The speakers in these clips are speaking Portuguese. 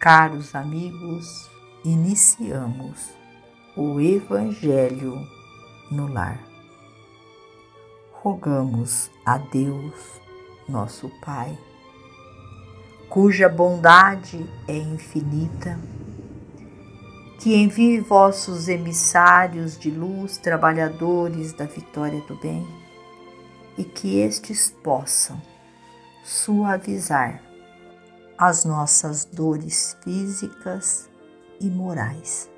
Caros amigos, iniciamos o Evangelho no lar. Rogamos a Deus, nosso Pai, cuja bondade é infinita, que envie vossos emissários de luz, trabalhadores da vitória do bem, e que estes possam suavizar as nossas dores físicas e morais.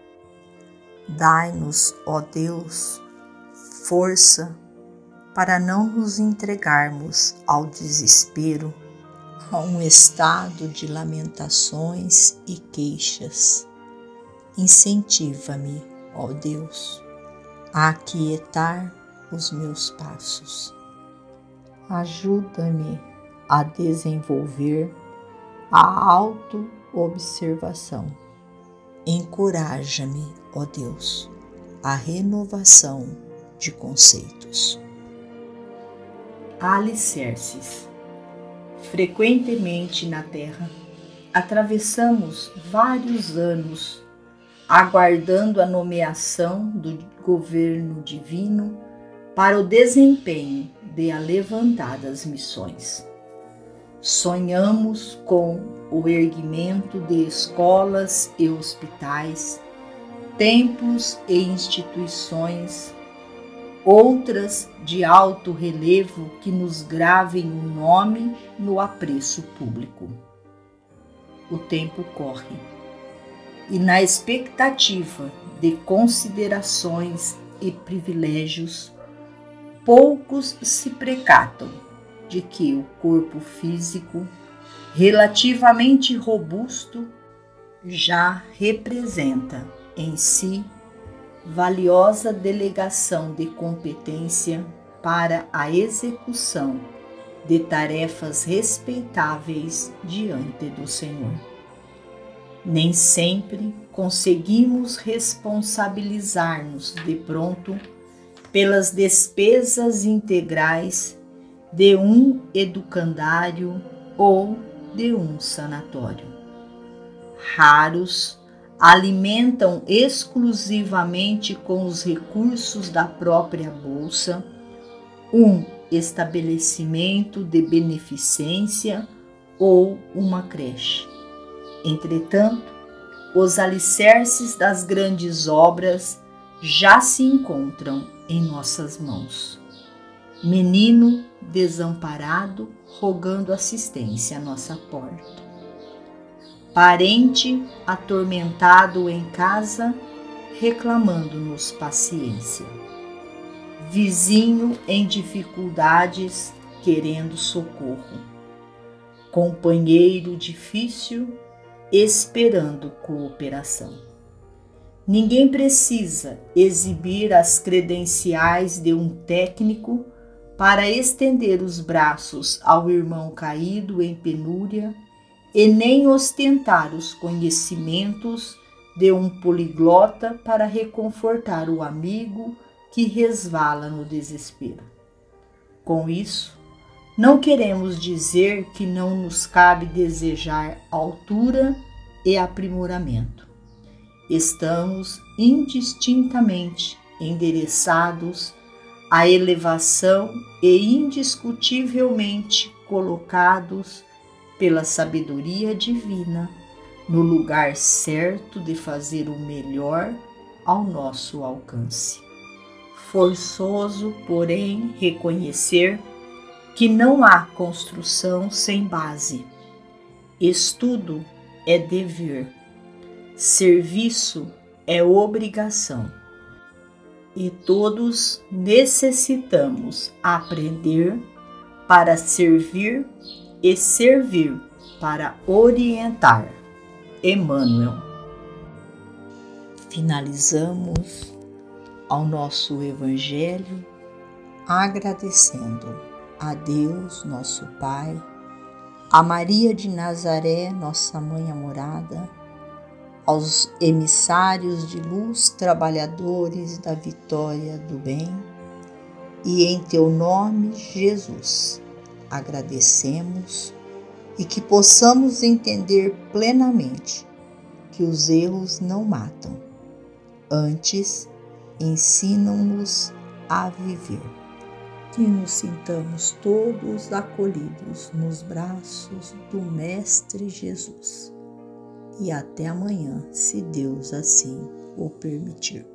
Dai-nos, ó Deus, força para não nos entregarmos ao desespero, a um estado de lamentações e queixas. Incentiva-me, ó Deus, a aquietar os meus passos. Ajuda-me a desenvolver a auto-observação. Encoraja-me, ó Deus, a renovação de conceitos. Alicerces. Frequentemente na Terra, atravessamos vários anos aguardando a nomeação do governo divino para o desempenho de alevantadas missões. Sonhamos com o erguimento de escolas e hospitais, templos e instituições, outras de alto relevo que nos gravem o nome no apreço público. O tempo corre e, na expectativa de considerações e privilégios, poucos se precatam de que o corpo físico, relativamente robusto, já representa em si valiosa delegação de competência para a execução de tarefas respeitáveis diante do Senhor. Nem sempre conseguimos responsabilizar-nos de pronto pelas despesas integrais de um educandário ou de um sanatório. Raros alimentam exclusivamente com os recursos da própria bolsa um estabelecimento de beneficência ou uma creche. Entretanto, os alicerces das grandes obras já se encontram em nossas mãos. Menino desamparado rogando assistência à nossa porta. Parente atormentado em casa reclamando-nos paciência. Vizinho em dificuldades querendo socorro. Companheiro difícil esperando cooperação. Ninguém precisa exibir as credenciais de um técnico para estender os braços ao irmão caído em penúria e nem ostentar os conhecimentos de um poliglota para reconfortar o amigo que resvala no desespero. Com isso, não queremos dizer que não nos cabe desejar altura e aprimoramento. Estamos indistintamente endereçados a elevação e indiscutivelmente colocados pela sabedoria divina no lugar certo de fazer o melhor ao nosso alcance. Forçoso, porém, reconhecer que não há construção sem base. Estudo é dever, serviço é obrigação e todos necessitamos aprender para servir e servir para orientar. Emmanuel. Finalizamos ao nosso Evangelho agradecendo a Deus, nosso Pai, a Maria de Nazaré, nossa mãe amorada aos emissários de luz, trabalhadores da vitória do bem, e em teu nome, Jesus, agradecemos e que possamos entender plenamente que os erros não matam, antes ensinam-nos a viver. Que nos sintamos todos acolhidos nos braços do Mestre Jesus. E até amanhã, se Deus assim o permitir.